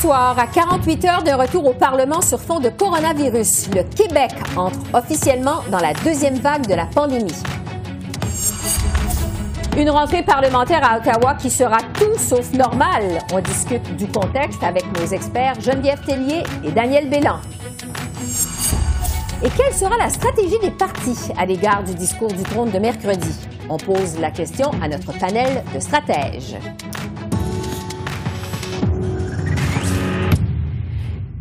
Soir, à 48 heures de retour au Parlement sur fond de coronavirus, le Québec entre officiellement dans la deuxième vague de la pandémie. Une rentrée parlementaire à Ottawa qui sera tout sauf normale. On discute du contexte avec nos experts Geneviève Tellier et Daniel Bélan. Et quelle sera la stratégie des partis à l'égard du discours du trône de mercredi? On pose la question à notre panel de stratèges.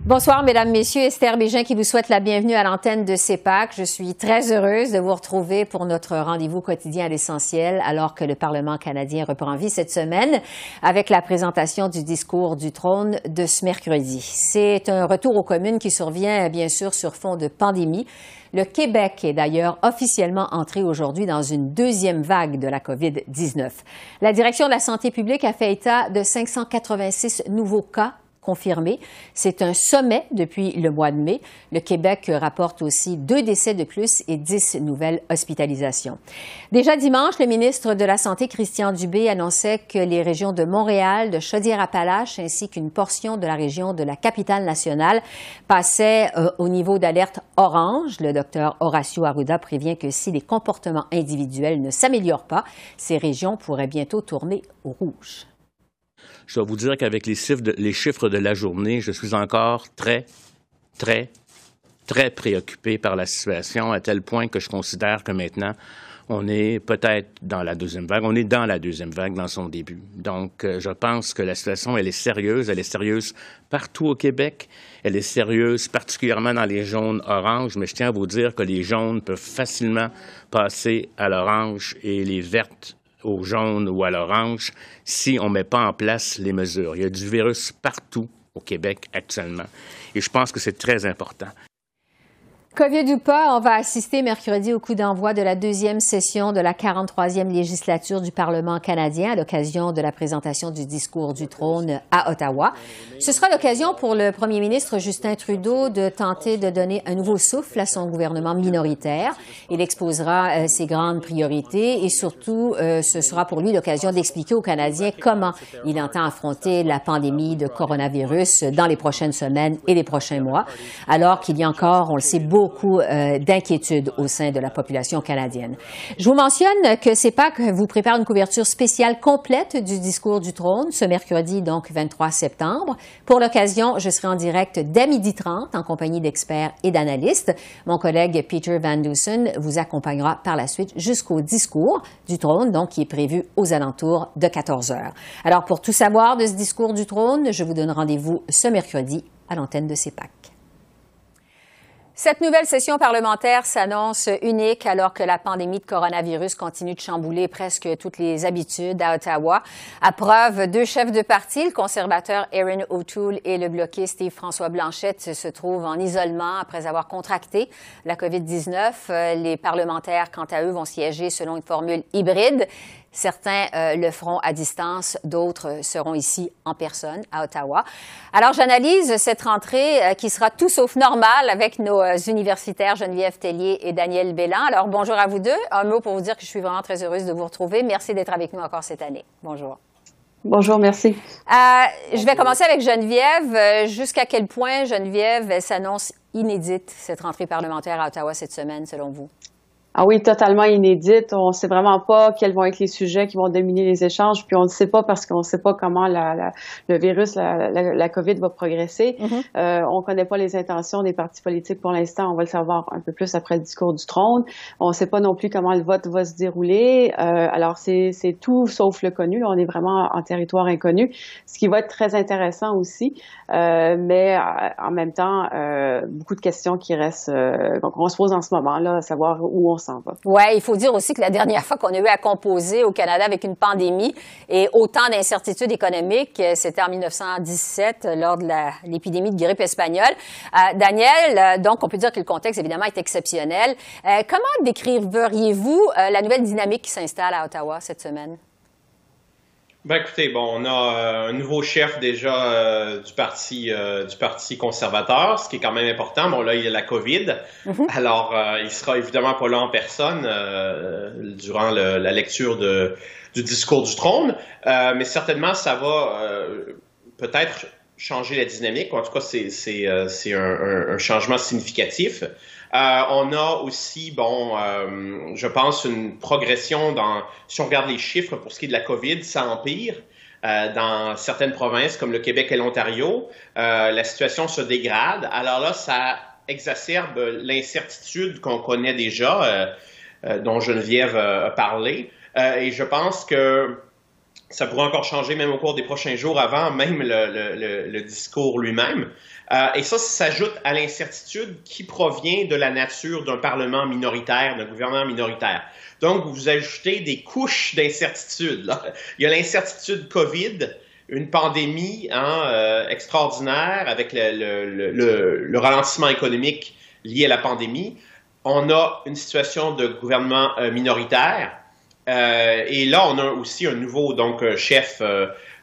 Bonsoir, Mesdames, Messieurs. Esther Bégin qui vous souhaite la bienvenue à l'antenne de CEPAC. Je suis très heureuse de vous retrouver pour notre rendez-vous quotidien à l'essentiel alors que le Parlement canadien reprend vie cette semaine avec la présentation du discours du trône de ce mercredi. C'est un retour aux communes qui survient, bien sûr, sur fond de pandémie. Le Québec est d'ailleurs officiellement entré aujourd'hui dans une deuxième vague de la COVID-19. La direction de la santé publique a fait état de 586 nouveaux cas C'est un sommet depuis le mois de mai. Le Québec rapporte aussi deux décès de plus et dix nouvelles hospitalisations. Déjà dimanche, le ministre de la Santé, Christian Dubé, annonçait que les régions de Montréal, de Chaudière-Appalaches ainsi qu'une portion de la région de la capitale nationale passaient euh, au niveau d'alerte orange. Le docteur Horacio Arruda prévient que si les comportements individuels ne s'améliorent pas, ces régions pourraient bientôt tourner au rouge. Je dois vous dire qu'avec les chiffres, de, la journée, je suis encore très, très, très préoccupé par la situation, à tel point que je considère que maintenant, on est peut-être dans la deuxième vague. On est dans la deuxième vague dans son début. Donc, euh, je pense que la situation, elle est sérieuse. Elle est sérieuse partout au Québec. Elle est sérieuse particulièrement dans les jaunes oranges. Mais je tiens à vous dire que les jaunes peuvent facilement passer à l'orange et les vertes au jaune ou à l'orange si on ne met pas en place les mesures. Il y a du virus partout au Québec actuellement. Et je pense que c'est très important. COVID ou on va assister mercredi au coup d'envoi de la deuxième session de la 43e législature du Parlement canadien à l'occasion de la présentation du discours du trône à Ottawa. Ce sera l'occasion pour le premier ministre Justin Trudeau de tenter de donner un nouveau souffle à son gouvernement minoritaire. Il exposera euh, ses grandes priorités et surtout, euh, ce sera pour lui l'occasion d'expliquer aux Canadiens comment il entend affronter la pandémie de coronavirus dans les prochaines semaines et les prochains mois, alors qu'il y a encore, on le sait, beaucoup beaucoup euh, d'inquiétudes au sein de la population canadienne. Je vous mentionne que CEPAC vous prépare une couverture spéciale complète du discours du trône ce mercredi, donc 23 septembre. Pour l'occasion, je serai en direct dès midi 30 en compagnie d'experts et d'analystes. Mon collègue Peter Van Dusen vous accompagnera par la suite jusqu'au discours du trône, donc qui est prévu aux alentours de 14 heures. Alors, pour tout savoir de ce discours du trône, je vous donne rendez-vous ce mercredi à l'antenne de CEPAC. Cette nouvelle session parlementaire s'annonce unique alors que la pandémie de coronavirus continue de chambouler presque toutes les habitudes à Ottawa. À preuve, deux chefs de parti, le conservateur Erin O'Toole et le bloqué Steve-François Blanchette, se trouvent en isolement après avoir contracté la COVID-19. Les parlementaires, quant à eux, vont siéger selon une formule hybride. Certains euh, le feront à distance, d'autres seront ici en personne à Ottawa. Alors j'analyse cette rentrée euh, qui sera tout sauf normale avec nos euh, universitaires Geneviève Tellier et Daniel Bélan. Alors bonjour à vous deux. Un mot pour vous dire que je suis vraiment très heureuse de vous retrouver. Merci d'être avec nous encore cette année. Bonjour. Bonjour, merci. je vais commencer avec Geneviève. Jusqu'à quel point, Geneviève, s'annonce inédite cette rentrée parlementaire à Ottawa cette semaine, selon vous? Ah oui, totalement inédite. On ne sait vraiment pas quels vont être les sujets qui vont dominer les échanges, puis on ne sait pas parce qu'on ne sait pas comment la, le virus, la, la, COVID va progresser. Mm-hmm. euh, on ne connaît pas les intentions des partis politiques pour l'instant. On va le savoir un peu plus après le discours du trône. On ne sait pas non plus comment le vote va se dérouler. Euh, alors c'est tout sauf le connu. On est vraiment en territoire inconnu, ce qui va être très intéressant aussi. Euh, mais euh, en même temps, euh, beaucoup de questions qui restent, qu'on se pose en ce moment là, à savoir où on s'en. Oui, il faut dire aussi que la dernière fois qu'on a eu à composer au Canada avec une pandémie et autant d'incertitudes économiques, c'était en 1917 lors de l'épidémie de grippe espagnole. Euh, Daniel, euh, donc on peut dire que le contexte évidemment est exceptionnel. Euh, comment décriveriez-vous la nouvelle dynamique qui s'installe à Ottawa cette semaine? Ben écoutez, bon, on a euh, un nouveau chef déjà euh, du parti euh, du parti conservateur, ce qui est quand même important. Bon là, il y a la COVID, mhm. alors il sera évidemment pas là en personne durant la lecture de, du discours du trône, mais certainement ça va peut-être changer la dynamique. En tout cas, c'est c'est un, un, un, changement significatif. Euh, on a aussi, bon, euh, je pense, une progression dans, si on regarde les chiffres pour ce qui est de la COVID, ça empire. Euh, dans certaines provinces comme le Québec et l'Ontario, la situation se dégrade. Alors là, ça exacerbe l'incertitude qu'on connaît déjà, dont Geneviève a parlé. et je pense que ça pourrait encore changer même au cours des prochains jours avant même le discours lui-même. Euh, et ça, ça s'ajoute à l'incertitude qui provient de la nature d'un Parlement minoritaire, d'un gouvernement minoritaire. Donc, vous ajoutez des couches d'incertitude. Il y a l'incertitude COVID, une pandémie hein, euh, extraordinaire avec le, ralentissement économique lié à la pandémie. On a une situation de gouvernement euh, minoritaire. Et là, on a aussi un nouveau donc chef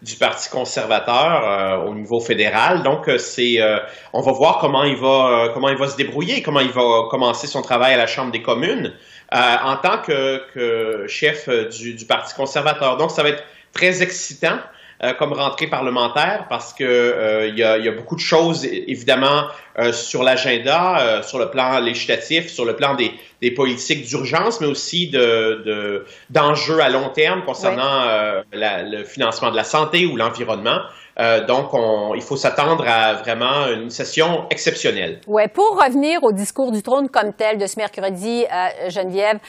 du Parti conservateur euh, au niveau fédéral. Donc, euh, c'est, euh, on va voir comment il va, comment il va se débrouiller, comment il va commencer son travail à la Chambre des communes en tant que, chef du, Parti conservateur. Donc, ça va être très excitant. Euh, comme rentrée parlementaire parce que euh, il y, a, beaucoup de choses évidemment euh, sur l'agenda, sur le plan législatif, sur le plan des, politiques d'urgence, mais aussi de, d'enjeux à long terme concernant le financement de la santé ou l'environnement. donc, il faut s'attendre à vraiment une session exceptionnelle. Ouais. Pour revenir au discours du trône comme tel de ce mercredi, Geneviève,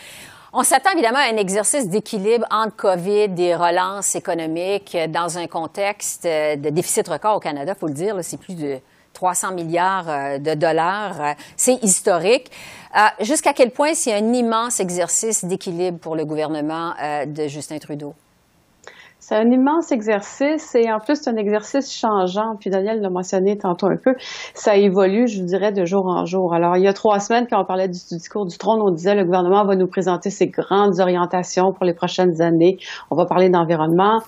on s'attend évidemment à un exercice d'équilibre entre COVID et relance économique dans un contexte euh, de déficit record au Canada, faut le dire. C'est plus de 300 milliards euh, de dollars. Euh, c'est historique. Jusqu'à quel point c'est un immense exercice d'équilibre pour le gouvernement de Justin Trudeau? C'est un immense exercice et en plus, c'est un exercice changeant. Puis Daniel l'a mentionné tantôt un peu. Ça évolue, je vous dirais, de jour en jour. Alors, il y a trois semaines, quand on parlait du, discours du trône, on disait le gouvernement va nous présenter ses grandes orientations pour les prochaines années. On va parler d'environnement.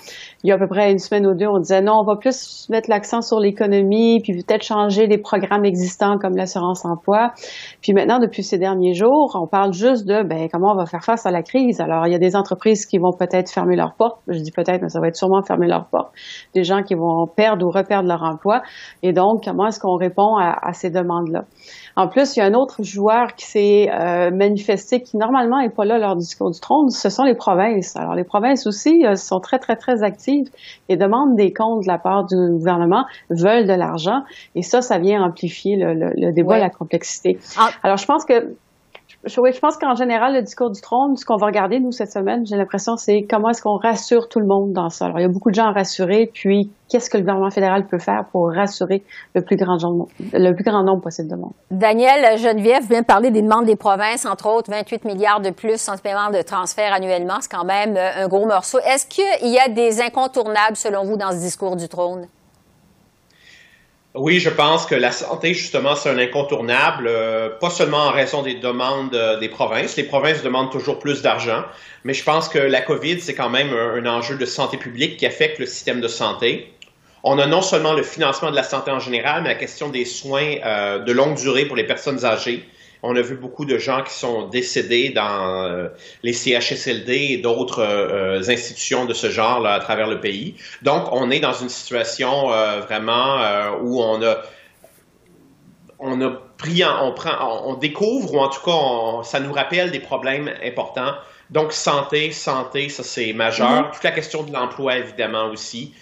Il y a à peu près une semaine ou deux, on disait non, on va plus mettre l'accent sur l'économie, puis peut-être changer les programmes existants comme l'assurance emploi. Puis maintenant, depuis ces derniers jours, on parle juste de ben, comment on va faire face à la crise. Alors, il y a des entreprises qui vont peut-être fermer leurs portes. Je dis peut-être, ça va être sûrement fermer leurs portes. Des gens qui vont perdre ou reperdre leur emploi. Et donc, comment est-ce qu'on répond à, ces demandes-là? En plus, il y a un autre joueur qui s'est euh, manifesté, qui normalement n'est pas là lors du discours du trône, ce sont les provinces. Alors, les provinces aussi euh, sont très, très, très actives et demandent des comptes de la part du gouvernement, veulent de l'argent. Et ça, ça vient amplifier le, débat, la complexité. Ah. Alors, je pense que je, pense qu'en général, le discours du trône, ce qu'on va regarder, nous, cette semaine, j'ai l'impression, c'est comment est-ce qu'on rassure tout le monde dans ça. Alors, il y a beaucoup de gens à rassurer, puis qu'est-ce que le gouvernement fédéral peut faire pour rassurer le plus grand, le plus grand nombre possible de monde? Daniel Geneviève vient de parler des demandes des provinces, entre autres 28 milliards de plus en paiement de transfert annuellement. C'est quand même euh, un gros morceau. Est-ce qu'il y a des incontournables, selon vous, dans ce discours du trône? Oui, je pense que la santé, justement, c'est un incontournable, euh, pas seulement en raison des demandes euh, des provinces. Les provinces demandent toujours plus d'argent, mais je pense que la COVID, c'est quand même un, enjeu de santé publique qui affecte le système de santé. On a non seulement le financement de la santé en général, mais la question des soins euh, de longue durée pour les personnes âgées. On a vu beaucoup de gens qui sont décédés dans euh, les CHSLD et d'autres euh, institutions de ce genre là, à travers le pays. Donc, on est dans une situation euh, vraiment où on a on a pris, on prend, on découvre ou en tout cas, ça nous rappelle des problèmes importants. Donc, santé, santé, ça c'est majeur. Mm-hmm. Toute la question de l'emploi, évidemment aussi.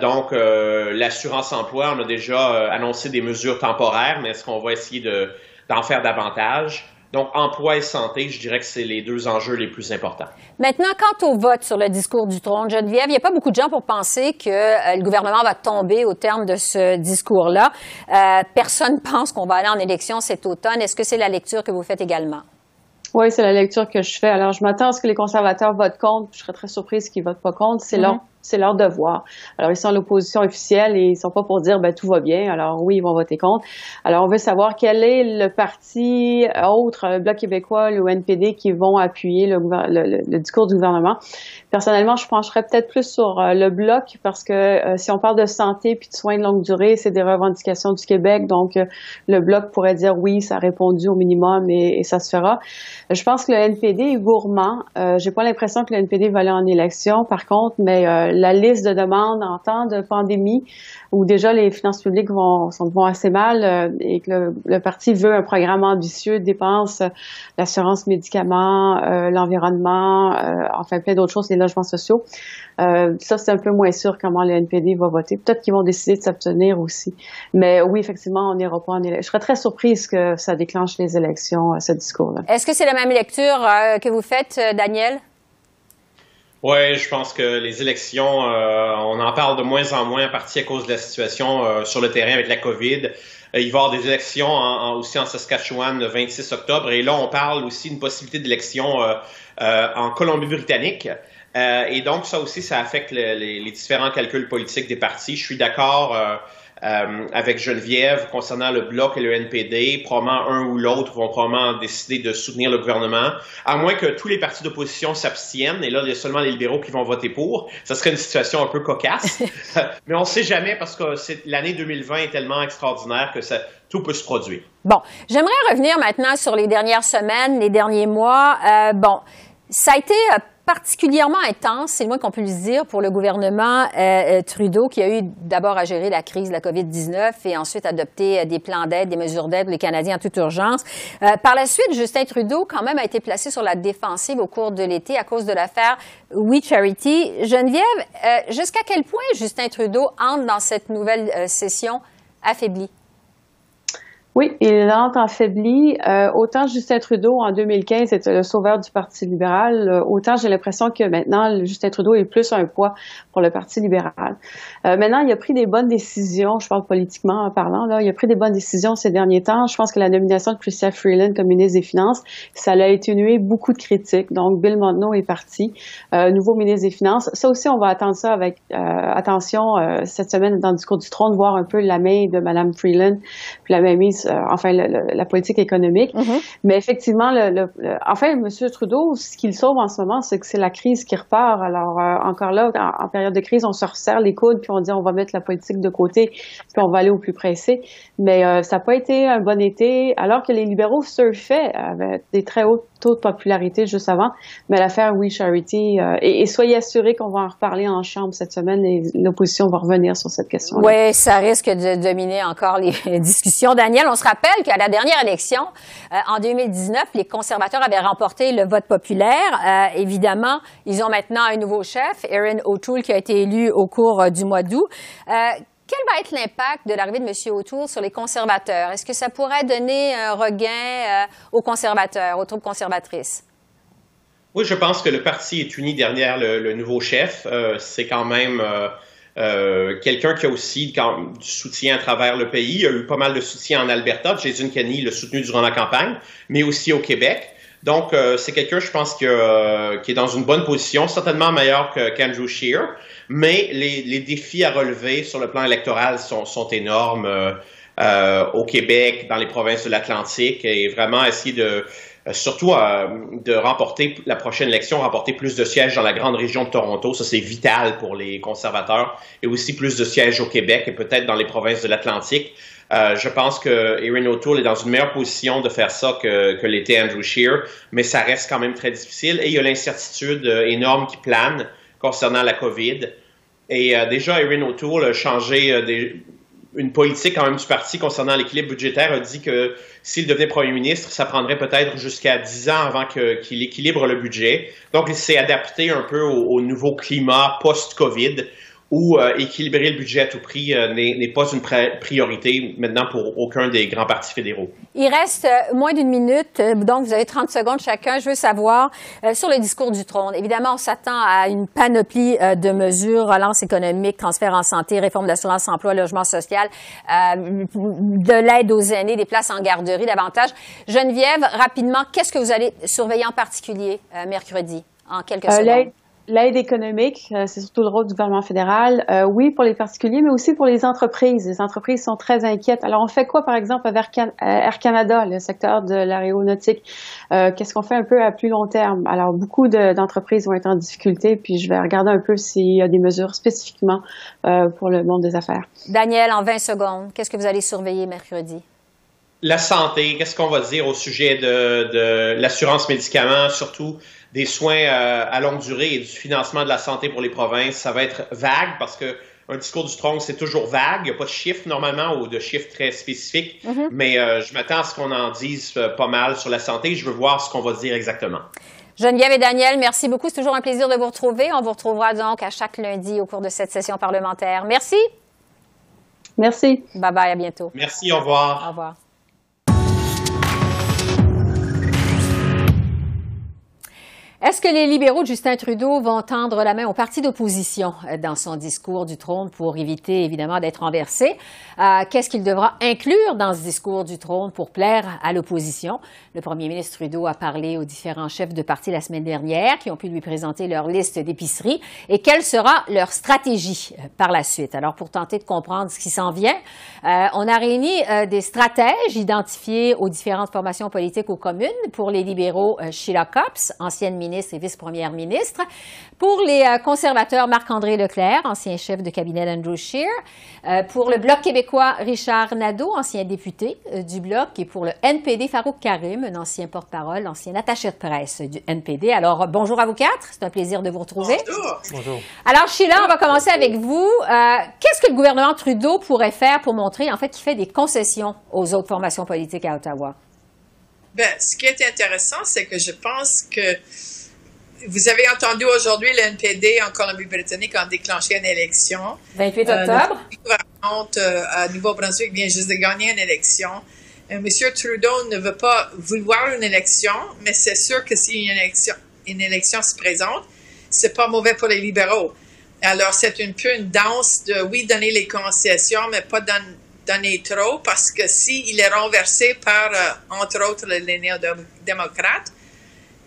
donc, l'assurance emploi, on a déjà annoncé des mesures temporaires, mais est-ce qu'on va essayer de d'en faire davantage. Donc, emploi et santé, je dirais que c'est les deux enjeux les plus importants. Maintenant, quant au vote sur le discours du trône, Geneviève, il n'y a pas beaucoup de gens pour penser que euh, le gouvernement va tomber au terme de ce discours-là. Euh, personne pense qu'on va aller en élection cet automne. Est-ce que c'est la lecture que vous faites également? Oui, c'est la lecture que je fais. Alors, je m'attends à ce que les conservateurs votent contre. Je serais très surprise qu'ils votent pas contre. C'est leur mm-hmm c'est leur devoir. Alors, ils sont l'opposition officielle et ils sont pas pour dire, ben, tout va bien. Alors, oui, ils vont voter contre. Alors, on veut savoir quel est le parti autre, le Bloc québécois, le NPD, qui vont appuyer le, discours du gouvernement. Personnellement, je pencherais peut-être plus sur euh, le Bloc parce que euh, si on parle de santé puis de soins de longue durée, c'est des revendications du Québec. Donc, euh, le Bloc pourrait dire oui, ça a répondu au minimum et, ça se fera. Je pense que le NPD est gourmand. J'ai pas l'impression que le NPD va aller en élection, par contre, mais la liste de demandes en temps de pandémie, où déjà les finances publiques vont, vont assez mal euh, et que le, parti veut un programme ambitieux, dépense l'assurance médicaments, euh, l'environnement, euh, enfin plein d'autres choses, les logements sociaux. ça, c'est un peu moins sûr comment le NPD va voter. Peut-être qu'ils vont décider de s'abstenir aussi. Mais oui, effectivement, on n'ira pas en élection. Je serais très surprise que ça déclenche les élections, ce discours-là. Est-ce que c'est la même lecture que vous faites, Daniel? Oui, je pense que les élections, euh, on en parle de moins en moins, à partie à cause de la situation euh, sur le terrain avec la COVID. Euh, il va y avoir des élections aussi en Saskatchewan le 26 octobre. Et là, on parle aussi d'une possibilité d'élection en Colombie-Britannique. et donc, ça aussi, ça affecte les, différents calculs politiques des partis. Je suis d'accord euh, avec Geneviève concernant le bloc et le NPD. Probablement un ou l'autre vont probablement décider de soutenir le gouvernement, à moins que tous les partis d'opposition s'abstiennent. Et là, il y a seulement les libéraux qui vont voter pour. Ça serait une situation un peu cocasse. Mais on ne sait jamais parce que l'année 2020 est tellement extraordinaire que ça, tout peut se produire. Bon, j'aimerais revenir maintenant sur les dernières semaines, les derniers mois. Euh, bon, ça a été euh, particulièrement intense, c'est le moins qu'on puisse dire, pour le gouvernement euh, euh, Trudeau, qui a eu d'abord à gérer la crise de la COVID-19 et ensuite adopté euh, des plans d'aide, des mesures d'aide pour les Canadiens en toute urgence. par la suite, Justin Trudeau, quand même, a été placé sur la défensive au cours de l'été à cause de l'affaire We Charity. Geneviève, jusqu'à quel point Justin Trudeau entre dans cette nouvelle session affaiblie? Oui, il entre affaibli. Euh, autant Justin Trudeau en 2015 était le sauveur du Parti libéral, euh, autant j'ai l'impression que maintenant Justin Trudeau est plus un poids pour le Parti libéral. Euh, maintenant, il a pris des bonnes décisions, je parle politiquement en parlant, là, il a pris des bonnes décisions ces derniers temps. Je pense que la nomination de Chrystia Freeland comme ministre des Finances, ça l'a atténué beaucoup de critiques. Donc, Bill Monteneau est parti, euh, nouveau ministre des Finances. Ça aussi, on va attendre ça avec euh, attention cette semaine dans le discours du trône, voir un peu la main de Mme Freeland, puis la mise euh, enfin la politique économique. Mm-hmm. Mais effectivement, le, enfin, M. Trudeau, ce qu'il sauve en ce moment, c'est que c'est la crise qui repart. Alors euh, encore là, en, période de crise, on se resserre les coudes, puis on dit on va mettre la politique de côté, puis on va aller au plus pressé. Mais euh, ça n'a pas été un bon été, alors que les libéraux surfaient avec des très hauts taux de popularité juste avant. Mais l'affaire We Charity, et, soyez assurés qu'on va en reparler en chambre cette semaine et l'opposition va revenir sur cette question. -là. Oui, ça risque de dominer encore les discussions. Daniel, on se rappelle qu'à la dernière élection, euh, en 2019, les conservateurs avaient remporté le vote populaire. Euh, évidemment, ils ont maintenant un nouveau chef, Erin O'Toole, qui a été élu au cours euh, du mois d'août. quel va être l'impact de l'arrivée de M. O'Toole sur les conservateurs? Est-ce que ça pourrait donner un regain aux conservateurs, aux troupes conservatrices? Oui, je pense que le parti est uni derrière le, nouveau chef. c'est quand même quelqu'un qui a aussi du soutien à travers le pays. Il a eu pas mal de soutien en Alberta. Jason Kenney l'a soutenu durant la campagne, mais aussi au Québec. Donc, euh, c'est quelqu'un, je pense, qui, est dans une bonne position, certainement meilleur qu'Andrew Scheer, mais les, défis à relever sur le plan électoral sont, énormes euh, au Québec, dans les provinces de l'Atlantique, et vraiment essayer de euh, surtout euh, de remporter la prochaine élection, remporter plus de sièges dans la grande région de Toronto. Ça, c'est vital pour les conservateurs. Et aussi plus de sièges au Québec et peut-être dans les provinces de l'Atlantique. Euh, je pense que Erin O'Toole est dans une meilleure position de faire ça que, que l'était Andrew Scheer, mais ça reste quand même très difficile. Et il y a l'incertitude énorme qui plane concernant la COVID. Et déjà, Erin O'Toole a changé des, une politique quand même du parti concernant l'équilibre budgétaire a dit que s'il devenait premier ministre, ça prendrait peut-être jusqu'à 10 ans avant qu'il équilibre le budget. Donc, il s'est adapté un peu au, nouveau climat post-COVID ou euh, équilibrer le budget à tout prix euh, n'est pas une priorité maintenant pour aucun des grands partis fédéraux. Il reste euh, moins d'une minute, donc vous avez 30 secondes chacun. Je veux savoir sur le discours du trône. Évidemment, on s'attend à une panoplie de mesures, relance économique, transfert en santé, réforme d'assurance emploi, logement social, de l'aide aux aînés, des places en garderie, davantage. Geneviève, rapidement, qu'est-ce que vous allez surveiller en particulier mercredi, en quelques secondes? L'aide économique, euh, c'est surtout le rôle du gouvernement fédéral. Euh, oui, pour les particuliers, mais aussi pour les entreprises. Les entreprises sont très inquiètes. Alors, on fait quoi, par exemple, avec Air Canada, le secteur de l'aéronautique? Euh, Qu'est-ce qu'on fait un peu à plus long terme? Alors, beaucoup d'entreprises vont être en difficulté, puis je vais regarder un peu s'il y a des mesures spécifiquement euh, pour le monde des affaires. Daniel, en 20 secondes, qu'est-ce que vous allez surveiller mercredi? La santé, qu'est-ce qu'on va dire au sujet de, de l'assurance médicaments, surtout des soins euh, à longue durée et du financement de la santé pour les provinces, ça va être vague parce que un discours du trône, c'est toujours vague. Il n'y a pas de chiffres normalement ou de chiffres très spécifiques. Mm-hmm. Mais euh, je m'attends à ce qu'on en dise euh, pas mal sur la santé. Je veux voir ce qu'on va dire exactement. Geneviève et Daniel, merci beaucoup. C'est toujours un plaisir de vous retrouver. On vous retrouvera donc à chaque lundi au cours de cette session parlementaire. Merci. Merci. Bye bye, à bientôt. Merci, au revoir. Au revoir. Est-ce que les libéraux de Justin Trudeau vont tendre la main au parti d'opposition euh, dans son discours du trône pour éviter évidemment d'être renversé? Euh, qu'est-ce qu'il devra inclure dans ce discours du trône pour plaire à l'opposition? Le premier ministre Trudeau a parlé aux différents chefs de parti la semaine dernière qui ont pu lui présenter leur liste d'épicerie et quelle sera leur stratégie euh, par la suite? Alors pour tenter de comprendre ce qui s'en vient, on a réuni des stratèges identifiés aux différentes formations politiques aux communes. Pour les libéraux, Sheila Copps, ancienne ministre et vice-première ministre. Pour les euh, conservateurs, Marc-André Leclerc, ancien chef de cabinet d'Andrew Scheer. Euh, pour le Bloc québécois, Richard Nadeau, ancien député euh, du Bloc. Et pour le NPD, Farouk Karim, un ancien porte-parole, ancien attaché de presse du NPD. Alors, bonjour à vous quatre. C'est un plaisir de vous retrouver. Bonjour. bonjour. Alors, Sheila, on va commencer avec vous. Qu'est-ce que le gouvernement Trudeau pourrait faire pour montrer, en fait, qu'il fait des concessions aux autres formations politiques à Ottawa? Bien, ce qui est intéressant, c'est que je pense que vous avez entendu aujourd'hui l'NPD en Colombie-Britannique a déclenché une élection. 28 euh, octobre. Euh, à Nouveau-Brunswick vient juste de gagner une élection. Euh, Monsieur Trudeau ne veut pas vouloir une élection, mais c'est sûr que si une élection, une élection se présente, c'est pas mauvais pour les libéraux. Alors, c'est un peu une danse de, oui, donner les concessions, mais pas donner trop, parce que s'il est renversé par, entre autres, les néo-démocrates,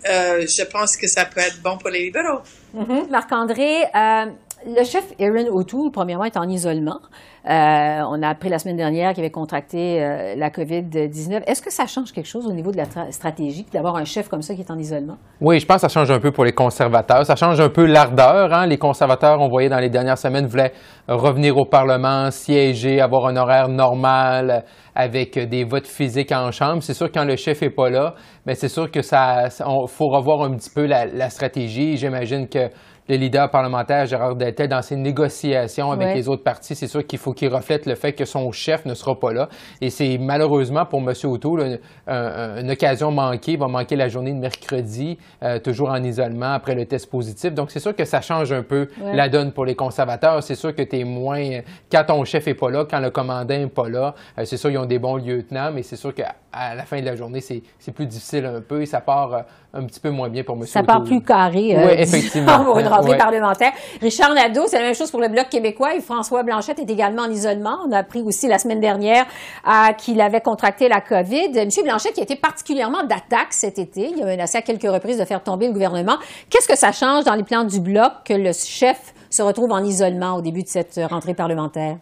euh, je pense que ça peut être bon pour les libéraux. Mm-hmm. Marc-André, euh, le chef Aaron O'Toole, premièrement, est en isolement. Euh, on a appris la semaine dernière qu'il avait contracté la COVID-19. Est-ce que ça change quelque chose au niveau de la stratégie d'avoir un chef comme ça qui est en isolement? Oui, je pense que ça change un peu pour les conservateurs. Ça change un peu l'ardeur. Hein. Les conservateurs, on voyait dans les dernières semaines, voulaient revenir au Parlement, siéger, avoir un horaire normal avec des votes physiques en chambre. C'est sûr quand le chef est pas là, mais c'est sûr que ça, faut revoir un petit peu la stratégie. J'imagine que le leader parlementaire Gérard Deltel dans ses négociations avec les autres partis, c'est sûr qu'il faut qu'il reflète le fait que son chef ne sera pas là. Et c'est malheureusement pour M. O'Toole une, occasion manquée. Il va manquer la journée de mercredi, euh, toujours en isolement après le test positif. Donc c'est sûr que ça change un peu la donne pour les conservateurs. C'est sûr que tu es moins... Quand ton chef n'est pas là, quand le commandant n'est pas là, euh, c'est sûr qu'ils ont des bons lieutenants, mais c'est sûr qu'à la fin de la journée, c'est plus difficile un peu et ça part euh, un petit peu moins bien pour M. Ça part plus carré. oui, effectivement. parlementaire. Richard Nadeau, c'est la même chose pour le Bloc québécois. Et François Blanchette est également en isolement. On a appris aussi la semaine dernière euh, qu'il avait contracté la COVID. Monsieur Blanchette qui a été particulièrement d'attaque cet été. Il a menacé à quelques reprises de faire tomber le gouvernement. Qu'est-ce que ça change dans les plans du Bloc que le chef se retrouve en isolement au début de cette rentrée parlementaire?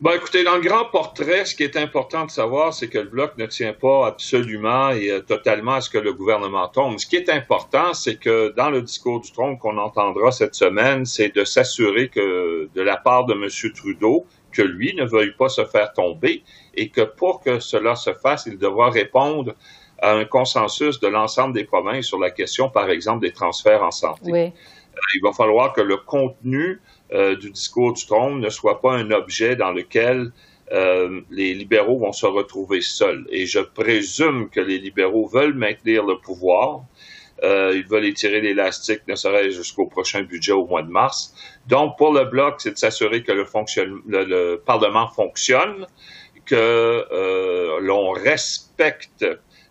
Ben, écoutez, dans le grand portrait, ce qui est important de savoir, c'est que le bloc ne tient pas absolument et euh, totalement à ce que le gouvernement tombe. Ce qui est important, c'est que dans le discours du trône qu'on entendra cette semaine, c'est de s'assurer que de la part de M. Trudeau, que lui ne veuille pas se faire tomber et que pour que cela se fasse, il devra répondre à un consensus de l'ensemble des provinces sur la question, par exemple, des transferts en santé. Oui. Euh, il va falloir que le contenu euh, du discours du trône ne soit pas un objet dans lequel euh, les libéraux vont se retrouver seuls. Et je présume que les libéraux veulent maintenir le pouvoir. ils veulent étirer l'élastique, ne serait-ce jusqu'au prochain budget au mois de mars. Donc, pour le bloc, c'est de s'assurer que le, le, Parlement fonctionne, que l'on respecte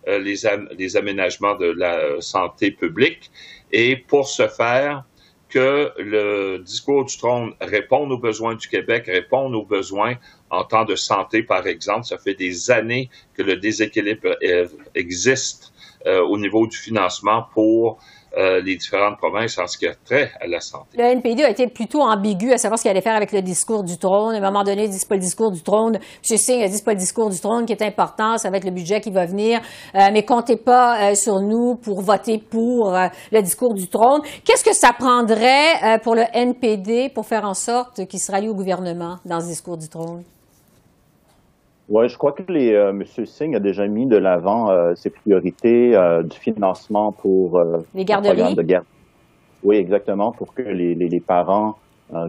les, les aménagements de la santé publique. Et pour ce faire, que le discours du trône réponde aux besoins du Québec, réponde aux besoins en temps de santé, par exemple. Ça fait des années que le déséquilibre euh, existe euh, au niveau du financement pour euh, les différentes provinces en ce qui a trait à la santé. Le NPD a été plutôt ambigu à savoir ce qu'il allait faire avec le discours du trône. À un moment donné, il dit pas le discours du trône. M. Singh a dit pas le discours du trône qui est important, ça va être le budget qui va venir. Euh, mais comptez pas euh, sur nous pour voter pour le discours du trône. Qu'est-ce que ça prendrait pour le NPD pour faire en sorte qu'il se rallie au gouvernement dans ce discours du trône? Oui, je crois que les, euh, M. Singh a déjà mis de l'avant euh, ses priorités euh, du financement pour les garderies? de. Oui, exactement, pour que les, les, les parents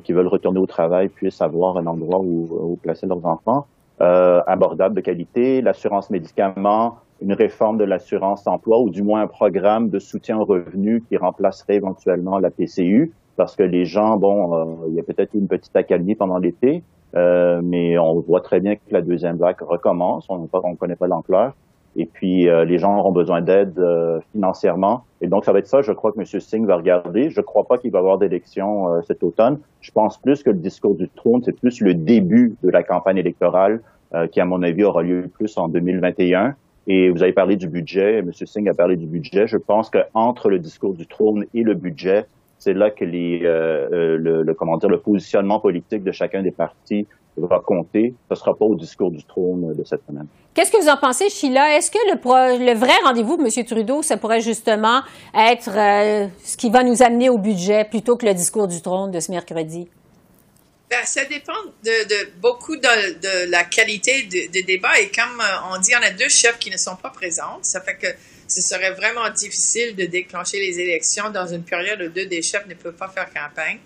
qui veulent retourner au travail puissent avoir un endroit où, où placer leurs enfants, abordable de qualité, l'assurance médicaments, une réforme de l'assurance emploi ou du moins un programme de soutien aux revenus qui remplacerait éventuellement la PCU, parce que les gens, bon, il y a peut-être une petite accalmie pendant l'été, euh, mais on voit très bien que la deuxième vague recommence. On ne connaît pas l'ampleur. Et puis, euh, les gens auront besoin d'aide euh, financièrement. Et donc, ça va être ça, je crois, que M. Singh va regarder. Je ne crois pas qu'il va y avoir d'élection cet automne. Je pense plus que le discours du trône, c'est plus le début de la campagne électorale qui, à mon avis, aura lieu plus en 2021. Et vous avez parlé du budget. M. Singh a parlé du budget. Je pense qu'entre le discours du trône et le budget, c'est là que les, euh, euh, le, comment dire, le positionnement politique de chacun des partis va compter. Ce ne sera pas au discours du trône de cette semaine. Qu'est-ce que vous en pensez, Sheila? Est-ce que le, le vrai rendez-vous de M. Trudeau, ça pourrait justement être euh, ce qui va nous amener au budget plutôt que le discours du trône de ce mercredi? Ben, ça dépend de, beaucoup de, la qualité des débats. Et comme on dit, il y en a deux chefs qui ne sont pas présents. Ça fait que ce serait vraiment difficile de déclencher les élections dans une période où deux des chefs ne peuvent pas faire campagne.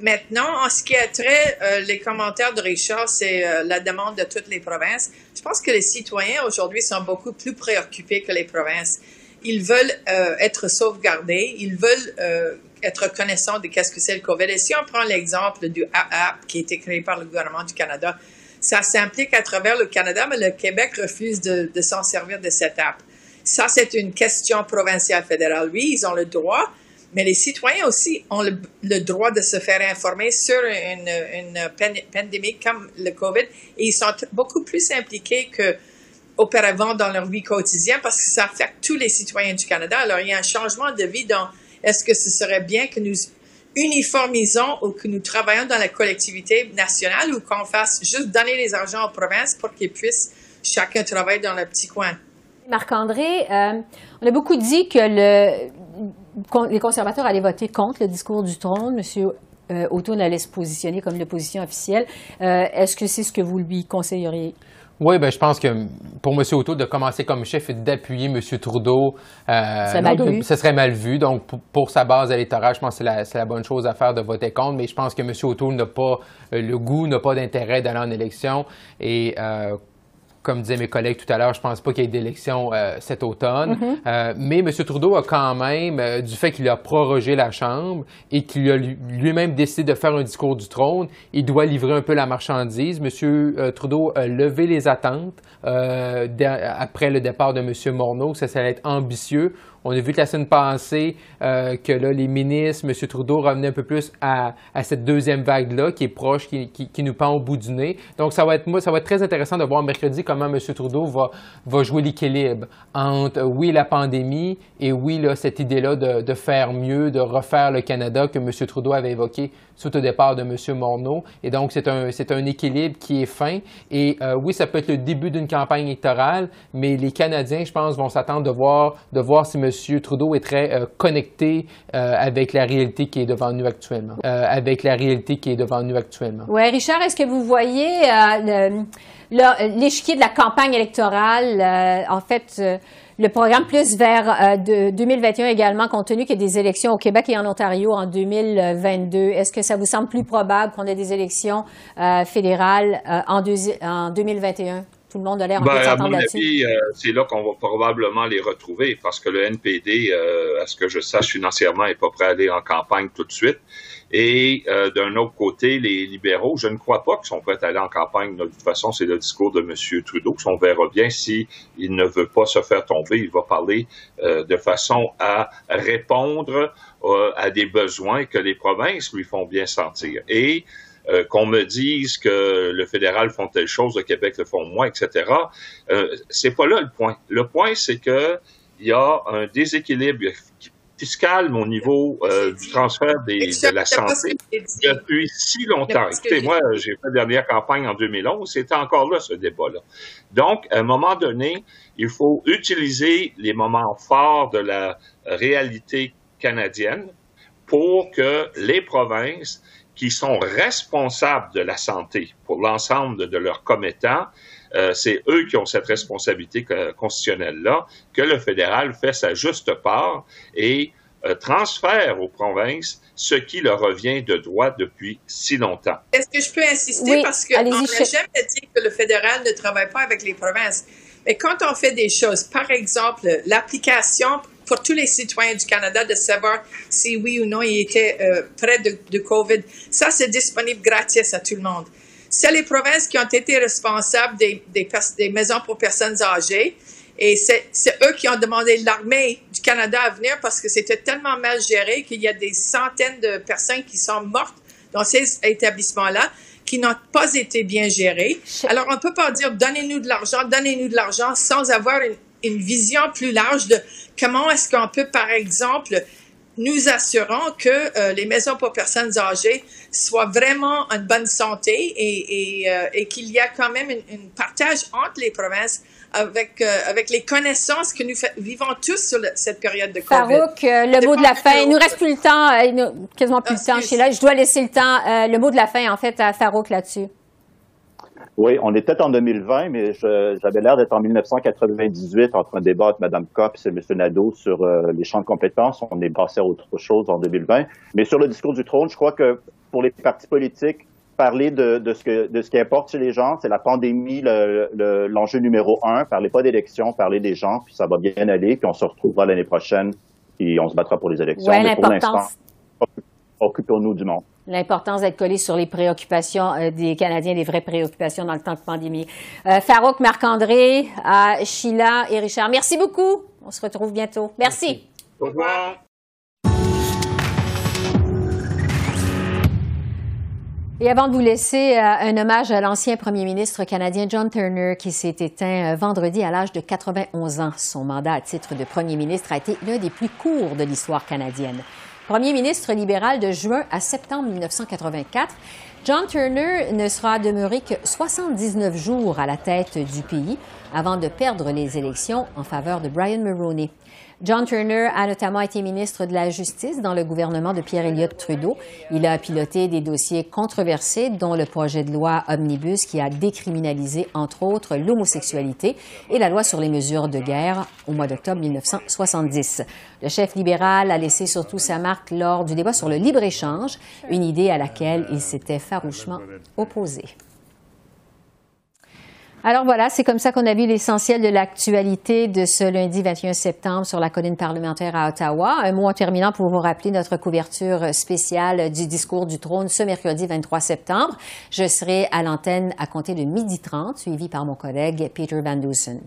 Maintenant, en ce qui a trait euh, les commentaires de Richard, c'est euh, la demande de toutes les provinces. Je pense que les citoyens aujourd'hui sont beaucoup plus préoccupés que les provinces. Ils veulent euh, être sauvegardés, ils veulent être connaissants de qu'est-ce que c'est le COVID. Et si on prend l'exemple du AAP qui a été créé par le gouvernement du Canada, ça s'implique à travers le Canada, mais le Québec refuse de, de s'en servir de cette app. Ça, c'est une question provinciale fédérale. Oui, ils ont le droit, mais les citoyens aussi ont le, droit de se faire informer sur une, pandémie comme le COVID et ils sont beaucoup plus impliqués que auparavant dans leur vie quotidienne parce que ça affecte tous les citoyens du Canada. Alors, il y a un changement de vie dans est-ce que ce serait bien que nous uniformisons ou que nous travaillons dans la collectivité nationale ou qu'on fasse juste donner les argents aux provinces pour qu'ils puissent chacun travailler dans leur petit coin? Marc-André, euh, on a beaucoup dit que les conservateurs allaient voter contre le discours du trône. Monsieur euh, allait se positionner comme l'opposition officielle. Euh, est-ce que c'est ce que vous lui conseilleriez? Oui, ben, je pense que pour M. O'Toole, de commencer comme chef et d'appuyer M. Trudeau, euh, ce serait mal vu. Donc, pour, sa base électorale, je pense que c'est la, bonne chose à faire de voter contre. Mais je pense que M. O'Toole n'a pas le goût, n'a pas d'intérêt d'aller en élection. Et comme disaient mes collègues tout à l'heure, je pense pas qu'il y ait d'élection euh, cet automne. Mm-hmm. euh, mais M. Trudeau a quand même, euh, du fait qu'il a prorogé la Chambre et qu'il a lui-même décidé de faire un discours du trône, il doit livrer un peu la marchandise. M. Trudeau a levé les attentes après le départ de M. Morneau. Ça, ça allait être ambitieux. On a vu que la semaine passée, euh, que là, les ministres, M. Trudeau revenait un peu plus à, cette deuxième vague-là, qui est proche, qui, nous pend au bout du nez. Donc, ça va être, ça va être très intéressant de voir mercredi comment M. Trudeau va, va jouer l'équilibre entre, oui, la pandémie et oui, là, cette idée-là de, de, faire mieux, de refaire le Canada que M. Trudeau avait évoqué suite au départ de M. Morneau. Et donc, c'est un, un équilibre qui est fin. Et euh, oui, ça peut être le début d'une campagne électorale, mais les Canadiens, je pense, vont s'attendre de voir, de voir si M. M. Trudeau est très euh, connecté euh, avec la réalité qui est devant nous actuellement. Euh, avec la réalité qui est devant nous actuellement. Oui, Richard, est-ce que vous voyez l'échiquier de la campagne électorale, en fait, le programme plus vers 2021 également, compte tenu qu'il y a des élections au Québec et en Ontario en 2022. Est-ce que ça vous semble plus probable qu'on ait des élections fédérales en, en 2021? Tout le monde a l'air un ben, À mon avis, euh, c'est là qu'on va probablement les retrouver parce que le NPD, euh, à ce que je sache financièrement, n'est pas prêt à aller en campagne tout de suite. Et euh, d'un autre côté, les libéraux, je ne crois pas qu'ils sont prêts à aller en campagne. De toute façon, c'est le discours de M. Trudeau. On verra bien s'il ne veut pas se faire tomber. Il va parler de façon à répondre à des besoins que les provinces lui font bien sentir. Et euh, qu'on me dise que le fédéral font telle chose, le Québec le font moins, etc. Euh, c'est pas là le point. Le point, c'est que il y a un déséquilibre fiscal au niveau euh, du transfert de la santé depuis si longtemps. Écoutez, moi, j'ai fait la dernière campagne en 2011, c'était encore là ce débat-là. Donc, à un moment donné, il faut utiliser les moments forts de la réalité canadienne pour que les provinces qui sont responsables de la santé pour l'ensemble de leurs commettants, euh, c'est eux qui ont cette responsabilité constitutionnelle-là, que le fédéral fait sa juste part et euh, transfère aux provinces ce qui leur revient de droit depuis si longtemps. Est-ce que je peux insister? Parce qu'on n'a jamais dit que le fédéral ne travaille pas avec les provinces. Mais quand on fait des choses, par exemple, l'application pour tous les citoyens du Canada de savoir si oui ou non ils étaient euh, près de, de, COVID. Ça, c'est disponible gratis à tout le monde. C'est les provinces qui ont été responsables des, des, des maisons pour personnes âgées. Et c'est eux qui ont demandé l'armée du Canada à venir parce que c'était tellement mal géré qu'il y a des centaines de personnes qui sont mortes dans ces établissements-là qui n'ont pas été bien gérés. Alors, on ne peut pas dire donnez-nous de l'argent, donnez-nous de l'argent sans avoir une, une vision plus large de comment est-ce qu'on peut, par exemple, nous assurons que euh, les maisons pour personnes âgées soient vraiment en bonne santé et, et, euh, et qu'il y a quand même un partage entre les provinces avec, euh, avec les connaissances que nous vivons tous sur cette période de COVID. Farouk, le mot de la fin. Il nous reste plus le temps, quasiment plus le temps. Sheila, je dois laisser le temps. le mot de la fin, en fait, à Farouk là-dessus. Oui, on était en 2020, mais j'avais l'air d'être en 1998 en train de débattre Mme Cops et M. Nadeau sur euh, les champs de compétences. On est passé à autre chose en 2020. Mais sur le discours du trône, je crois que pour les partis politiques, parler de, de, ce, que, de ce qui importe chez les gens, c'est la pandémie, l'enjeu le, numéro un. Parlez pas d'élections, parlez des gens, puis ça va bien aller, puis on se retrouvera l'année prochaine, puis on se battra pour les élections. Ouais, l'importance occupons-nous du monde. L'importance d'être collé sur les préoccupations euh, des Canadiens, les vraies préoccupations dans le temps de pandémie. Euh, Farouk, Marc-André, euh, Sheila et Richard, merci beaucoup. On se retrouve bientôt. Merci. Au revoir. Et avant de vous laisser, un hommage à l'ancien premier ministre canadien John Turner qui s'est éteint vendredi à l'âge de 91 ans. Son mandat à titre de premier ministre a été l'un des plus courts de l'histoire canadienne premier ministre libéral de juin à septembre 1984, John Turner ne sera demeuré que 79 jours à la tête du pays avant de perdre les élections en faveur de Brian Mulroney. John Turner a notamment été ministre de la Justice dans le gouvernement de Pierre Elliott Trudeau. Il a piloté des dossiers controversés, dont le projet de loi Omnibus qui a décriminalisé, entre autres, l'homosexualité et la loi sur les mesures de guerre au mois d'octobre 1970. Le chef libéral a laissé surtout sa marque lors du débat sur le libre-échange, une idée à laquelle il s'était farouchement opposé. Alors voilà, c'est comme ça qu'on a vu l'essentiel de l'actualité de ce lundi 21 septembre sur la colline parlementaire à Ottawa. Un mot en terminant pour vous rappeler notre couverture spéciale du discours du trône ce mercredi 23 septembre. Je serai à l'antenne à compter de midi 30, suivi par mon collègue Peter Van Dusen.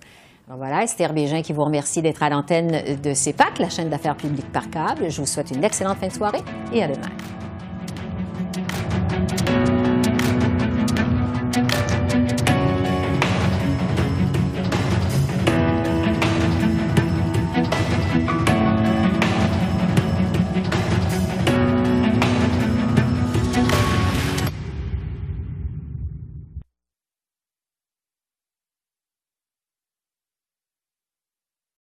Alors voilà, Esther Bégin qui vous remercie d'être à l'antenne de CEPAC, la chaîne d'affaires publiques par câble. Je vous souhaite une excellente fin de soirée et à demain.